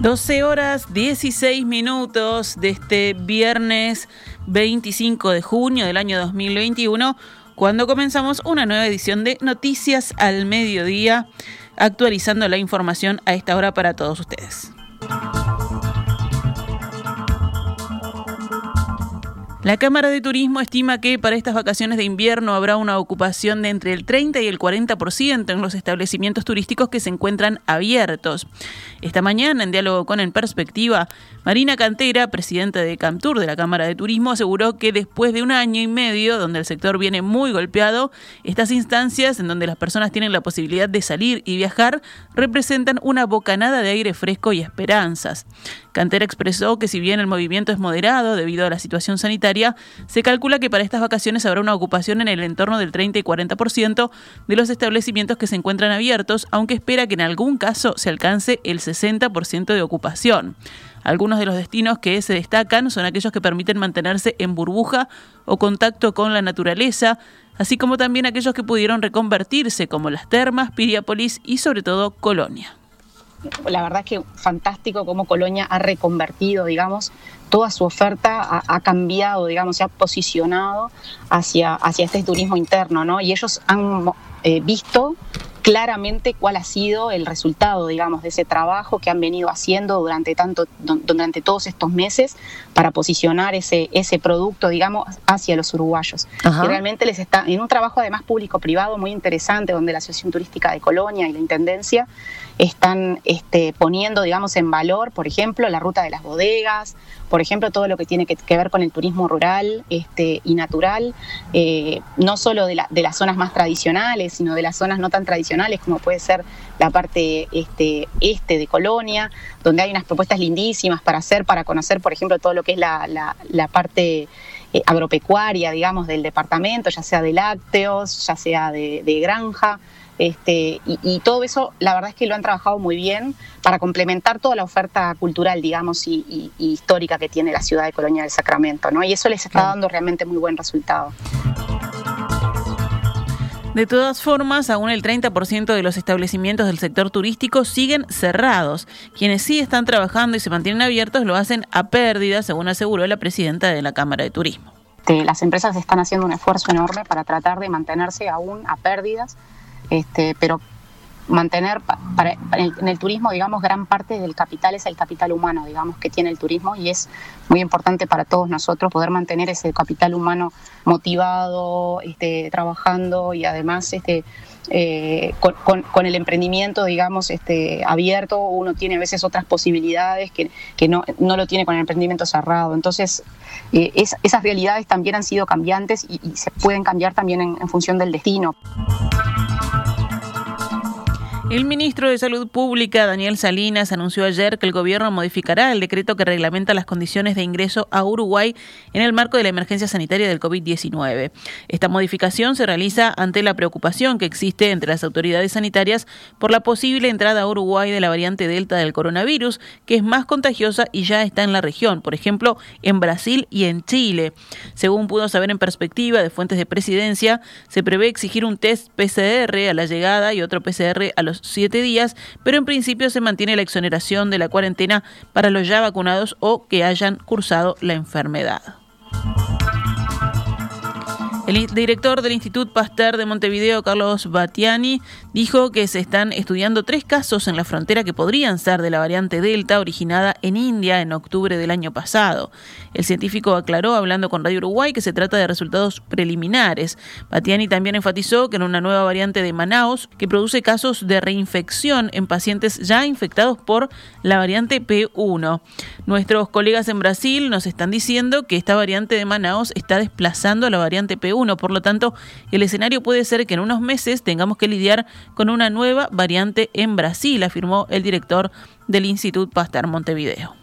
12 horas 16 minutos de este viernes 25 de junio del año 2021, cuando comenzamos una nueva edición de Noticias al Mediodía, actualizando la información a esta hora para todos ustedes. La Cámara de Turismo estima que para estas vacaciones de invierno habrá una ocupación de entre el 30 y el 40% en los establecimientos turísticos que se encuentran abiertos. Esta mañana, en diálogo con En Perspectiva, Marina Cantera, presidenta de Camtur de la Cámara de Turismo, aseguró que después de un año y medio donde el sector viene muy golpeado, estas instancias en donde las personas tienen la posibilidad de salir y viajar representan una bocanada de aire fresco y esperanzas. Cantera expresó que si bien el movimiento es moderado debido a la situación sanitaria, se calcula que para estas vacaciones habrá una ocupación en el entorno del 30 y 40% de los establecimientos que se encuentran abiertos, aunque espera que en algún caso se alcance el 60% de ocupación. Algunos de los destinos que se destacan son aquellos que permiten mantenerse en burbuja o contacto con la naturaleza, así como también aquellos que pudieron reconvertirse, como las termas, Piriápolis y sobre todo Colonia la verdad es que fantástico cómo Colonia ha reconvertido, digamos, toda su oferta, ha, cambiado, digamos, se ha posicionado hacia, hacia este turismo interno, ¿no? Y ellos han eh, visto claramente cuál ha sido el resultado, digamos, de ese trabajo que han venido haciendo durante, tanto, durante todos estos meses para posicionar ese, ese producto, digamos, hacia los uruguayos. Y realmente les está, en un trabajo además público-privado muy interesante, donde la Asociación Turística de Colonia y la Intendencia están este, poniendo, digamos, en valor, por ejemplo, la ruta de las bodegas, por ejemplo, todo lo que tiene que, ver con el turismo rural este, y natural, eh, no solo de, de, las zonas más tradicionales, sino de las zonas no tan tradicionales, como puede ser la parte este, este de Colonia, donde hay unas propuestas lindísimas para hacer, para conocer, por ejemplo, todo lo que es la, la, parte eh, agropecuaria, digamos, del departamento, ya sea de lácteos, ya sea de granja. Este, y, todo eso, la verdad es que lo han trabajado muy bien para complementar toda la oferta cultural, digamos, y, histórica que tiene la ciudad de Colonia del Sacramento, ¿no? Y eso les está dando realmente muy buen resultado. De todas formas, aún el 30% de los establecimientos del sector turístico siguen cerrados. Quienes sí están trabajando y se mantienen abiertos lo hacen a pérdida, según aseguró la presidenta de la Cámara de Turismo. Las empresas están haciendo un esfuerzo enorme para tratar de mantenerse aún a pérdidas este, pero mantener para, en, el, turismo, digamos, gran parte del capital es el capital humano, digamos, que tiene el turismo y es muy importante para todos nosotros poder mantener ese capital humano motivado, este, trabajando y además este, eh, con, el emprendimiento, digamos, este, abierto, uno tiene a veces otras posibilidades que, no, no, lo tiene con el emprendimiento cerrado. Entonces, eh, esas realidades también han sido cambiantes y, se pueden cambiar también en función del destino. El ministro de Salud Pública, Daniel Salinas, anunció ayer que el gobierno modificará el decreto que reglamenta las condiciones de ingreso a Uruguay en el marco de la emergencia sanitaria del COVID-19. Esta modificación se realiza ante la preocupación que existe entre las autoridades sanitarias por la posible entrada a Uruguay de la variante Delta del coronavirus, que es más contagiosa y ya está en la región, por ejemplo, en Brasil y en Chile. Según pudo saber en perspectiva de fuentes de presidencia, se prevé exigir un test PCR a la llegada y otro PCR a los siete días, pero en principio se mantiene la exoneración de la cuarentena para los ya vacunados o que hayan cursado la enfermedad. El director del Instituto Pasteur de Montevideo, Carlos Batiani, dijo que se están estudiando tres casos en la frontera que podrían ser de la variante Delta originada en India en octubre del año pasado. El científico aclaró, hablando con Radio Uruguay, que se trata de resultados preliminares. Batiani también enfatizó que en una nueva variante de Manaus que produce casos de reinfección en pacientes ya infectados por la variante P1. Nuestros colegas en Brasil nos están diciendo que esta variante de Manaus está desplazando a la variante P1 por lo tanto, el escenario puede ser que en unos meses tengamos que lidiar con una nueva variante en Brasil, afirmó el director del Instituto Pasteur Montevideo.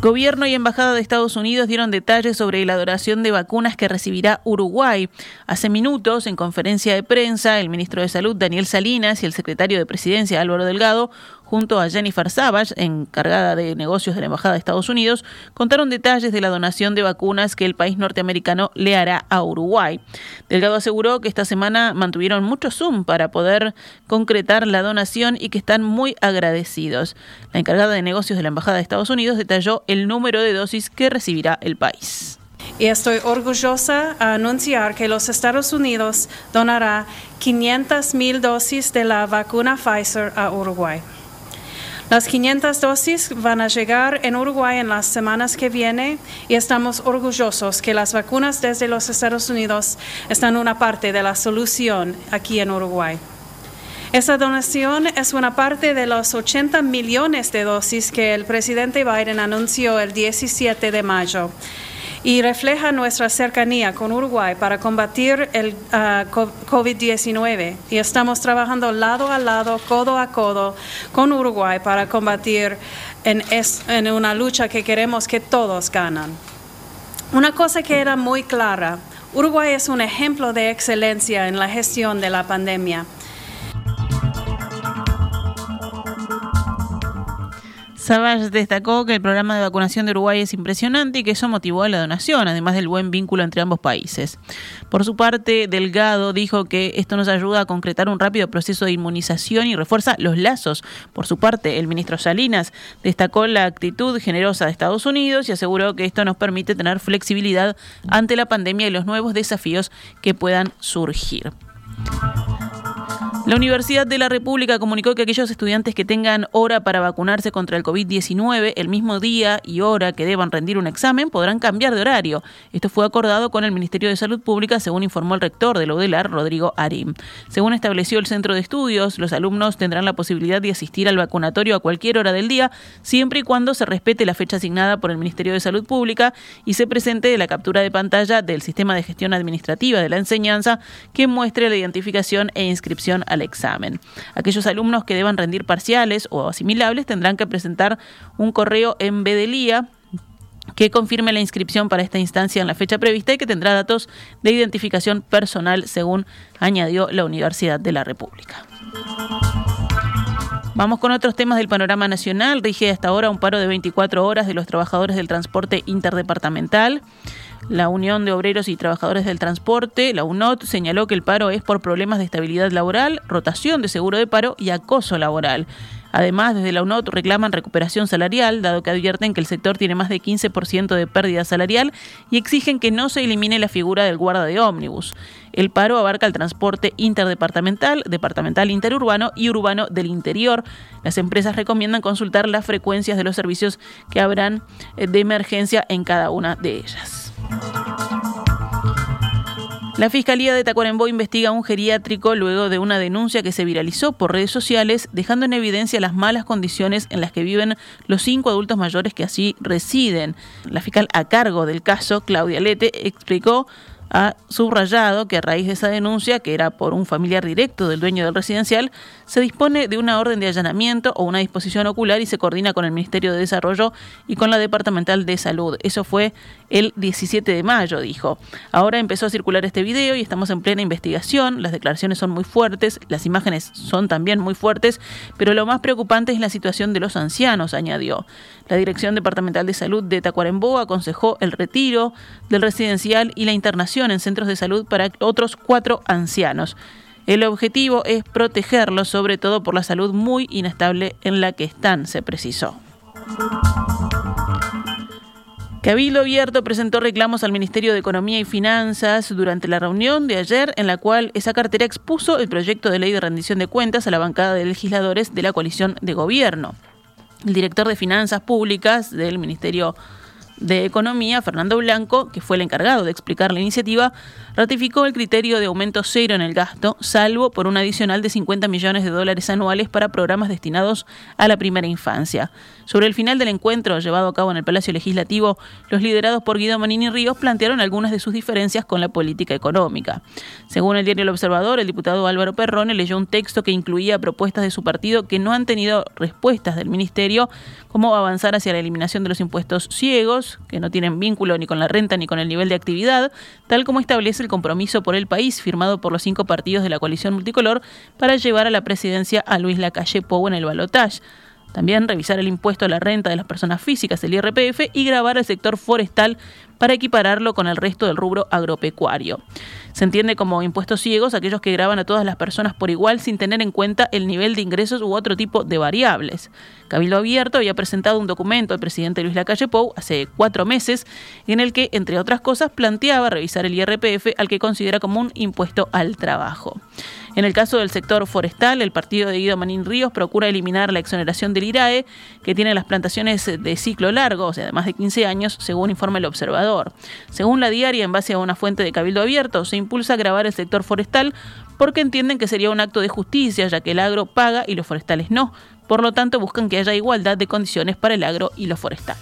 Gobierno y Embajada de Estados Unidos dieron detalles sobre la donación de vacunas que recibirá Uruguay. Hace minutos, en conferencia de prensa, el ministro de Salud, Daniel Salinas, y el secretario de Presidencia, Álvaro Delgado, junto a Jennifer Savage, encargada de negocios de la Embajada de Estados Unidos, contaron detalles de la donación de vacunas que el país norteamericano le hará a Uruguay. Delgado aseguró que esta semana mantuvieron mucho Zoom para poder concretar la donación y que están muy agradecidos. La encargada de negocios de la Embajada de Estados Unidos detalló el número de dosis que recibirá el país. Y estoy orgullosa a anunciar que los Estados Unidos donará 500 mil dosis de la vacuna Pfizer a Uruguay. Las 500 dosis van a llegar en Uruguay en las semanas que vienen y estamos orgullosos que las vacunas desde los Estados Unidos están una parte de la solución aquí en Uruguay. Esa donación es una parte de los 80 millones de dosis que el presidente Biden anunció el 17 de mayo y refleja nuestra cercanía con Uruguay para combatir el ah, COVID-19 y estamos trabajando lado a lado, codo a codo con Uruguay para combatir en, en una lucha que queremos que todos ganan. Una cosa que era muy clara, Uruguay es un ejemplo de excelencia en la gestión de la pandemia. Savage destacó que el programa de vacunación de Uruguay es impresionante y que eso motivó a la donación, además del buen vínculo entre ambos países. Por su parte, Delgado dijo que esto nos ayuda a concretar un rápido proceso de inmunización y refuerza los lazos. Por su parte, el ministro Salinas destacó la actitud generosa de Estados Unidos y aseguró que esto nos permite tener flexibilidad ante la pandemia y los nuevos desafíos que puedan surgir. La Universidad de la República comunicó que aquellos estudiantes que tengan hora para vacunarse contra el COVID-19 el mismo día y hora que deban rendir un examen podrán cambiar de horario. Esto fue acordado con el Ministerio de Salud Pública, según informó el rector de la UDELAR, Rodrigo Arim. Según estableció el centro de estudios, los alumnos tendrán la posibilidad de asistir al vacunatorio a cualquier hora del día, siempre y cuando se respete la fecha asignada por el Ministerio de Salud Pública y se presente la captura de pantalla del sistema de gestión administrativa de la enseñanza que muestre la identificación e inscripción al examen. Aquellos alumnos que deban rendir parciales o asimilables tendrán que presentar un correo en Bedelía que confirme la inscripción para esta instancia en la fecha prevista y que tendrá datos de identificación personal, según añadió la Universidad de la República. Vamos con otros temas del panorama nacional. Rige hasta ahora un paro de 24 horas de los trabajadores del transporte interdepartamental. La Unión de Obreros y Trabajadores del Transporte, la UNOT, señaló que el paro es por problemas de estabilidad laboral, rotación de seguro de paro y acoso laboral. Además, desde la UNOT reclaman recuperación salarial, dado que advierten que el sector tiene más de 15% de pérdida salarial y exigen que no se elimine la figura del guarda de ómnibus. El paro abarca el transporte interdepartamental, departamental interurbano y urbano del interior. Las empresas recomiendan consultar las frecuencias de los servicios que habrán eh, de emergencia en cada una de ellas. La Fiscalía de Tacuarembó investiga a un geriátrico luego de una denuncia que se viralizó por redes sociales, dejando en evidencia las malas condiciones en las que viven los cinco adultos mayores que allí residen. La fiscal a cargo del caso, Claudia Lete, explicó ha subrayado que a raíz de esa denuncia, que era por un familiar directo del dueño del residencial, se dispone de una orden de allanamiento o una disposición ocular y se coordina con el Ministerio de Desarrollo y con la Departamental de Salud. Eso fue el 17 de mayo, dijo. Ahora empezó a circular este video y estamos en plena investigación. Las declaraciones son muy fuertes, las imágenes son también muy fuertes, pero lo más preocupante es la situación de los ancianos, añadió. La Dirección Departamental de Salud de Tacuarembó aconsejó el retiro del residencial y la internación en centros de salud para otros cuatro ancianos. El objetivo es protegerlos, sobre todo por la salud muy inestable en la que están, se precisó. Cabildo Abierto presentó reclamos al Ministerio de Economía y Finanzas durante la reunión de ayer en la cual esa cartera expuso el proyecto de ley de rendición de cuentas a la bancada de legisladores de la coalición de gobierno. El director de Finanzas Públicas del Ministerio de Economía, Fernando Blanco, que fue el encargado de explicar la iniciativa, ratificó el criterio de aumento cero en el gasto, salvo por un adicional de 50 millones de dólares anuales para programas destinados a la primera infancia. Sobre el final del encuentro llevado a cabo en el Palacio Legislativo, los liderados por Guido Manini Ríos plantearon algunas de sus diferencias con la política económica. Según el diario El Observador, el diputado Álvaro Perrone leyó un texto que incluía propuestas de su partido que no han tenido respuestas del Ministerio, como avanzar hacia la eliminación de los impuestos ciegos, que no tienen vínculo ni con la renta ni con el nivel de actividad, tal como establece el compromiso por el país firmado por los cinco partidos de la coalición multicolor para llevar a la presidencia a Luis Lacalle Pou en el balotaje. También revisar el impuesto a la renta de las personas físicas, el IRPF, y grabar el sector forestal para equipararlo con el resto del rubro agropecuario. Se entiende como impuestos ciegos aquellos que graban a todas las personas por igual sin tener en cuenta el nivel de ingresos u otro tipo de variables. Cabildo Abierto había presentado un documento al presidente Luis Lacalle Pou hace cuatro meses en el que, entre otras cosas, planteaba revisar el IRPF al que considera como un impuesto al trabajo. En el caso del sector forestal, el partido de Guido Manín Ríos procura eliminar la exoneración del IRAE, que tiene las plantaciones de ciclo largo, o sea, de más de 15 años, según informa el observador. Según la diaria, en base a una fuente de Cabildo Abierto, se impulsa a grabar el sector forestal porque entienden que sería un acto de justicia, ya que el agro paga y los forestales no. Por lo tanto, buscan que haya igualdad de condiciones para el agro y lo forestal.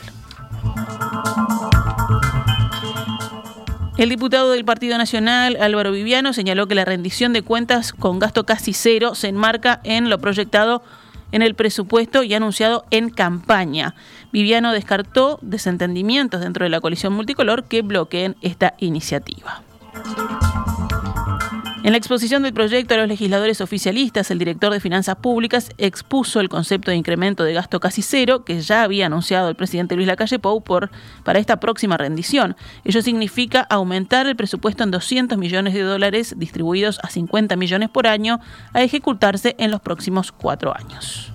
El diputado del Partido Nacional, Álvaro Viviano, señaló que la rendición de cuentas con gasto casi cero se enmarca en lo proyectado en el presupuesto y anunciado en campaña. Viviano descartó desentendimientos dentro de la coalición multicolor que bloqueen esta iniciativa. En la exposición del proyecto a los legisladores oficialistas, el director de Finanzas Públicas expuso el concepto de incremento de gasto casi cero que ya había anunciado el presidente Luis Lacalle Pou por, para esta próxima rendición. Ello significa aumentar el presupuesto en 200 millones de dólares distribuidos a 50 millones por año a ejecutarse en los próximos cuatro años.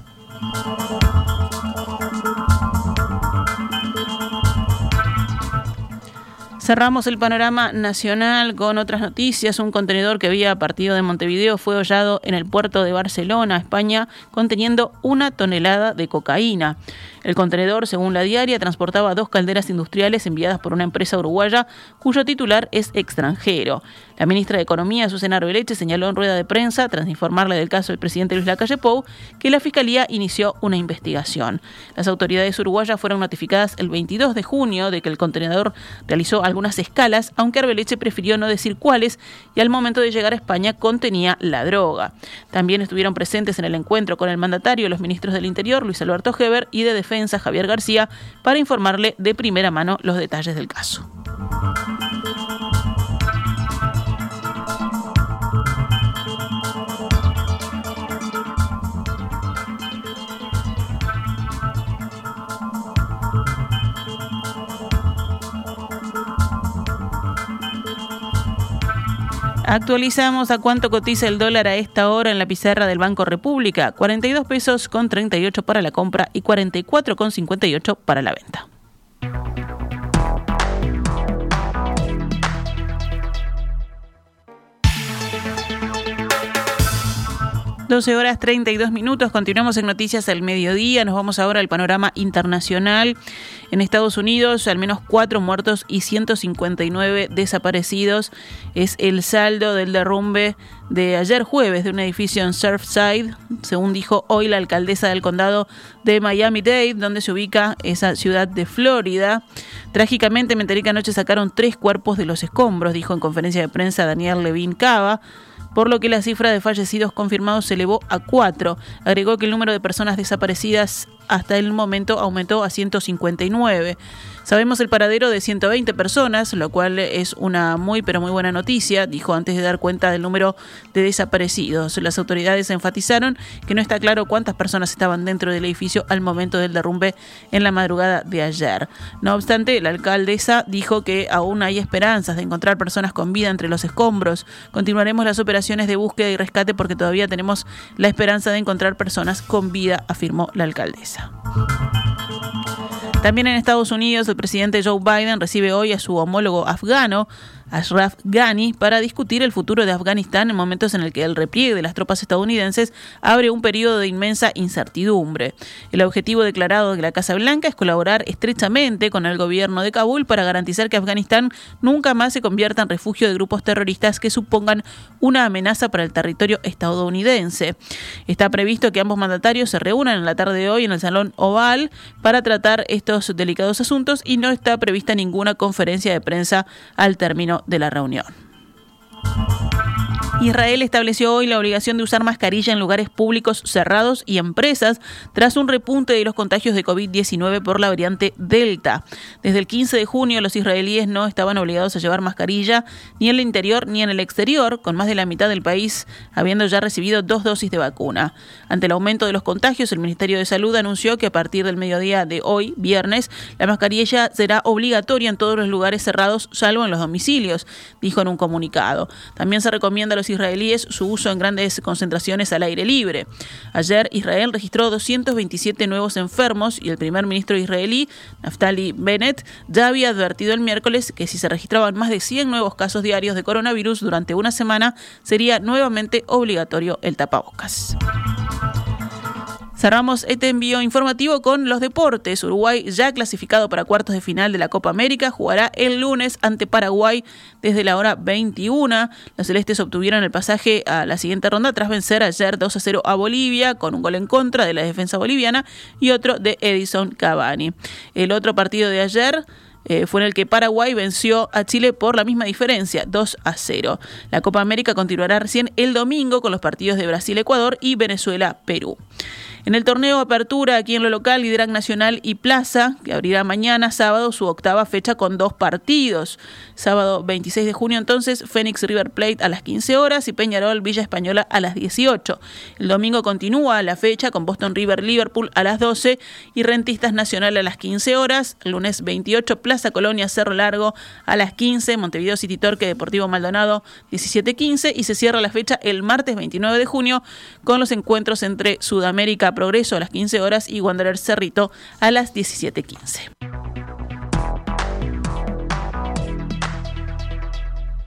Cerramos el panorama nacional con otras noticias. Un contenedor que había partido de Montevideo fue hollado en el puerto de Barcelona, España, conteniendo una tonelada de cocaína. El contenedor, según la diaria, transportaba dos calderas industriales enviadas por una empresa uruguaya cuyo titular es extranjero. La ministra de Economía, Susana Arbeleche, señaló en rueda de prensa, tras informarle del caso del presidente Luis Lacalle Pou, que la Fiscalía inició una investigación. Las autoridades uruguayas fueron notificadas el 22 de junio de que el contenedor realizó algunas escalas, aunque Arbeleche prefirió no decir cuáles y al momento de llegar a España contenía la droga. También estuvieron presentes en el encuentro con el mandatario los ministros del Interior, Luis Alberto Heber, y de Defensa Javier García para informarle de primera mano los detalles del caso. Actualizamos a cuánto cotiza el dólar a esta hora en la pizarra del Banco República. 42 pesos con 38 para la compra y 44 con 58 para la venta. 12 horas 32 minutos, continuamos en Noticias al Mediodía, nos vamos ahora al panorama internacional. En Estados Unidos, al menos cuatro muertos y 159 desaparecidos es el saldo del derrumbe de ayer jueves de un edificio en Surfside, según dijo hoy la alcaldesa del condado de Miami-Dade, donde se ubica esa ciudad de Florida. Trágicamente, me enteré que anoche sacaron tres cuerpos de los escombros, dijo en conferencia de prensa Daniel Levin Cava por lo que la cifra de fallecidos confirmados se elevó a cuatro. Agregó que el número de personas desaparecidas hasta el momento aumentó a 159. Sabemos el paradero de 120 personas, lo cual es una muy pero muy buena noticia, dijo antes de dar cuenta del número de desaparecidos. Las autoridades enfatizaron que no está claro cuántas personas estaban dentro del edificio al momento del derrumbe en la madrugada de ayer. No obstante, la alcaldesa dijo que aún hay esperanzas de encontrar personas con vida entre los escombros. Continuaremos las operaciones de búsqueda y rescate porque todavía tenemos la esperanza de encontrar personas con vida, afirmó la alcaldesa. También en Estados Unidos, el presidente Joe Biden recibe hoy a su homólogo afgano, Ashraf Ghani para discutir el futuro de Afganistán en momentos en el que el repliegue de las tropas estadounidenses abre un periodo de inmensa incertidumbre. El objetivo declarado de la Casa Blanca es colaborar estrechamente con el gobierno de Kabul para garantizar que Afganistán nunca más se convierta en refugio de grupos terroristas que supongan una amenaza para el territorio estadounidense. Está previsto que ambos mandatarios se reúnan en la tarde de hoy en el Salón Oval para tratar estos delicados asuntos y no está prevista ninguna conferencia de prensa al término de la reunión. Israel estableció hoy la obligación de usar mascarilla en lugares públicos cerrados y empresas tras un repunte de los contagios de COVID-19 por la variante Delta. Desde el 15 de junio los israelíes no estaban obligados a llevar mascarilla ni en el interior ni en el exterior, con más de la mitad del país habiendo ya recibido dos dosis de vacuna. Ante el aumento de los contagios, el Ministerio de Salud anunció que a partir del mediodía de hoy, viernes, la mascarilla será obligatoria en todos los lugares cerrados, salvo en los domicilios, dijo en un comunicado. También se recomienda a los israelíes su uso en grandes concentraciones al aire libre. Ayer Israel registró 227 nuevos enfermos y el primer ministro israelí, Naftali Bennett, ya había advertido el miércoles que si se registraban más de 100 nuevos casos diarios de coronavirus durante una semana, sería nuevamente obligatorio el tapabocas. Cerramos este envío informativo con los deportes. Uruguay, ya clasificado para cuartos de final de la Copa América, jugará el lunes ante Paraguay desde la hora 21. Los celestes obtuvieron el pasaje a la siguiente ronda tras vencer ayer 2 a 0 a Bolivia, con un gol en contra de la defensa boliviana y otro de Edison Cavani. El otro partido de ayer. Eh, fue en el que Paraguay venció a Chile por la misma diferencia, 2 a 0. La Copa América continuará recién el domingo con los partidos de Brasil-Ecuador y Venezuela-Perú. En el torneo Apertura, aquí en lo local, lideran Nacional y Plaza, que abrirá mañana sábado su octava fecha con dos partidos. Sábado 26 de junio, entonces, Fénix River Plate a las 15 horas y Peñarol Villa Española a las 18. El domingo continúa la fecha con Boston River Liverpool a las 12 y Rentistas Nacional a las 15 horas. Lunes 28, Plaza Colonia Cerro Largo a las 15, Montevideo City Torque Deportivo Maldonado 17-15 y se cierra la fecha el martes 29 de junio con los encuentros entre Sudamérica Progreso a las 15 horas y Wanderer Cerrito a las 17.15.